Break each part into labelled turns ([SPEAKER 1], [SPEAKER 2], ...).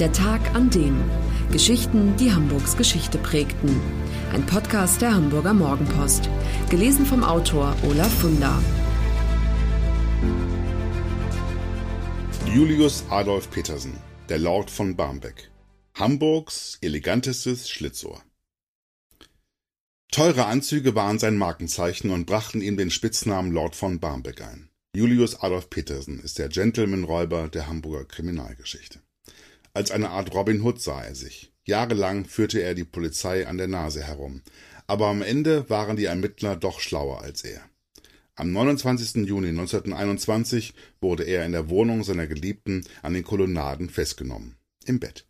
[SPEAKER 1] Der Tag an dem. Geschichten, die Hamburgs Geschichte prägten. Ein Podcast der Hamburger Morgenpost. Gelesen vom Autor Olaf Funder.
[SPEAKER 2] Julius Adolf Petersen, der Lord von Barmbek. Hamburgs elegantestes Schlitzohr. Teure Anzüge waren sein Markenzeichen und brachten ihm den Spitznamen Lord von Barmbek ein. Julius Adolf Petersen ist der Gentleman-Räuber der Hamburger Kriminalgeschichte. Als eine Art Robin Hood sah er sich. Jahrelang führte er die Polizei an der Nase herum, aber am Ende waren die Ermittler doch schlauer als er. Am 29. Juni 1921 wurde er in der Wohnung seiner Geliebten an den Kolonnaden festgenommen. Im Bett.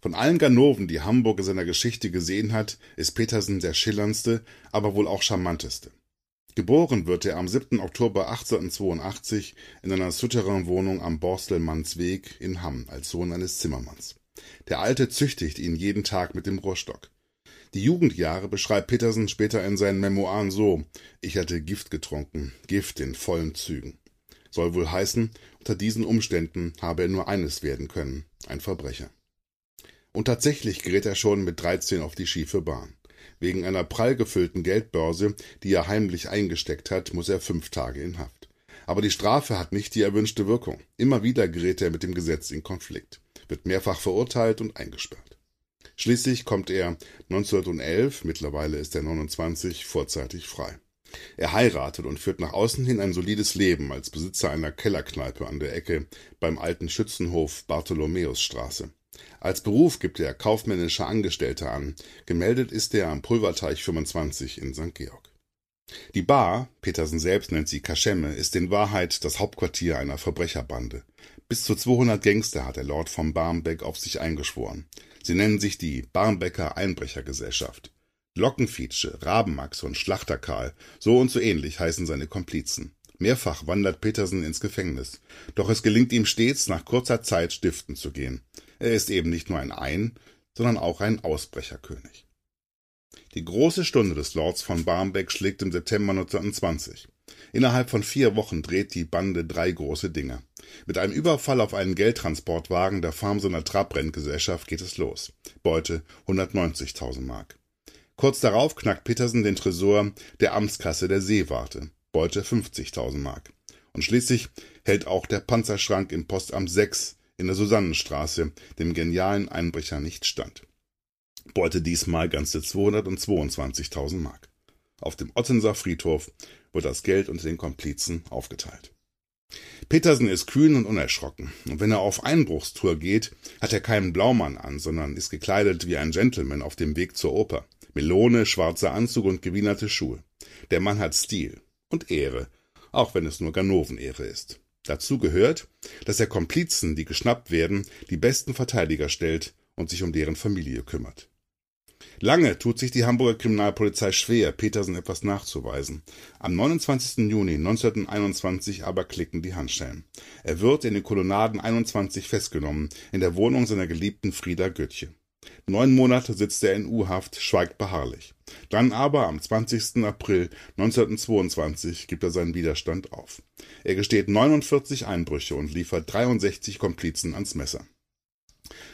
[SPEAKER 2] Von allen Ganoven, die Hamburg in seiner Geschichte gesehen hat, ist Petersen der schillerndste, aber wohl auch charmanteste. Geboren wird er am 7. Oktober 1882 in einer Souterrain-Wohnung am Borstelmannsweg in Hamm als Sohn eines Zimmermanns. Der Alte züchtigt ihn jeden Tag mit dem Rohrstock. Die Jugendjahre beschreibt Petersen später in seinen Memoiren so: Ich hatte Gift getrunken, Gift in vollen Zügen. Soll wohl heißen, unter diesen Umständen habe er nur eines werden können: ein Verbrecher. Und tatsächlich gerät er schon mit 13 auf die schiefe Bahn. Wegen einer prall gefüllten Geldbörse, die er heimlich eingesteckt hat, muss er fünf Tage in Haft. Aber die Strafe hat nicht die erwünschte Wirkung. Immer wieder gerät er mit dem Gesetz in Konflikt, wird mehrfach verurteilt und eingesperrt. Schließlich kommt er 1911, mittlerweile ist er 29, vorzeitig frei. Er heiratet und führt nach außen hin ein solides Leben als Besitzer einer Kellerkneipe an der Ecke beim alten Schützenhof Bartholomäusstraße. Als Beruf gibt er kaufmännischer Angestellter an, gemeldet ist er am Pulverteich 25 in St. Georg. Die Bar, Petersen selbst nennt sie Kaschemme, ist in Wahrheit das Hauptquartier einer Verbrecherbande. Bis zu 200 Gangster hat der Lord von Barmbek auf sich eingeschworen. Sie nennen sich die Barmbecker Einbrechergesellschaft. Lockenfietsche, Rabenmax und Schlachterkarl, so und so ähnlich heißen seine Komplizen. Mehrfach wandert Petersen ins Gefängnis, doch es gelingt ihm stets, nach kurzer Zeit stiften zu gehen. Er ist eben nicht nur ein Ein-, sondern auch ein Ausbrecherkönig. Die große Stunde des Lords von Barmbek schlägt im September 1920. Innerhalb von vier Wochen dreht die Bande drei große Dinge. Mit einem Überfall auf einen Geldtransportwagen der Farmsoner Trabrenngesellschaft geht es los. Beute 190.000 Mark. Kurz darauf knackt Petersen den Tresor der Amtskasse der Seewarte. Beute 50.000 Mark. Und schließlich hält auch der Panzerschrank im Postamt 6 in der Susannenstraße dem genialen Einbrecher nicht stand. Beute diesmal ganze 222.000 Mark. Auf dem Ottenser Friedhof wird das Geld unter den Komplizen aufgeteilt. Petersen ist kühn und unerschrocken, und wenn er auf Einbruchstour geht, hat er keinen Blaumann an, sondern ist gekleidet wie ein Gentleman auf dem Weg zur Oper. Melone, schwarzer Anzug und gewienerte Schuhe. Der Mann hat Stil und Ehre, auch wenn es nur Ganovenehre ist. Dazu gehört, dass er Komplizen, die geschnappt werden, die besten Verteidiger stellt und sich um deren Familie kümmert. Lange tut sich die Hamburger Kriminalpolizei schwer, Petersen etwas nachzuweisen. Am 29. Juni 1921 aber klicken die Handschellen. Er wird in den Kolonnaden 21 festgenommen, in der Wohnung seiner geliebten Frieda Göttche. Neun Monate sitzt er in U-Haft, schweigt beharrlich. Dann aber am 20. April 1922 gibt er seinen Widerstand auf. Er gesteht 49 Einbrüche und liefert 63 Komplizen ans Messer.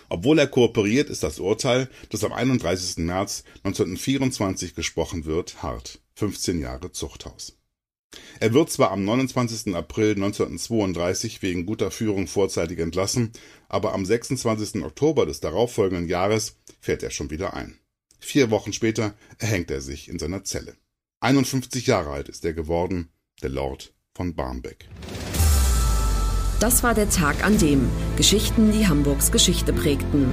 [SPEAKER 2] Obwohl er kooperiert, ist das Urteil, das am 31. März 1924 gesprochen wird, hart. 15 Jahre Zuchthaus. Er wird zwar am 29. April 1932 wegen guter Führung vorzeitig entlassen, aber am 26. Oktober des darauffolgenden Jahres fährt er schon wieder ein. Vier Wochen später erhängt er sich in seiner Zelle. 51 Jahre alt ist er geworden, der Lord von Barmbek.
[SPEAKER 1] Das war der Tag an dem Geschichten, die Hamburgs Geschichte prägten.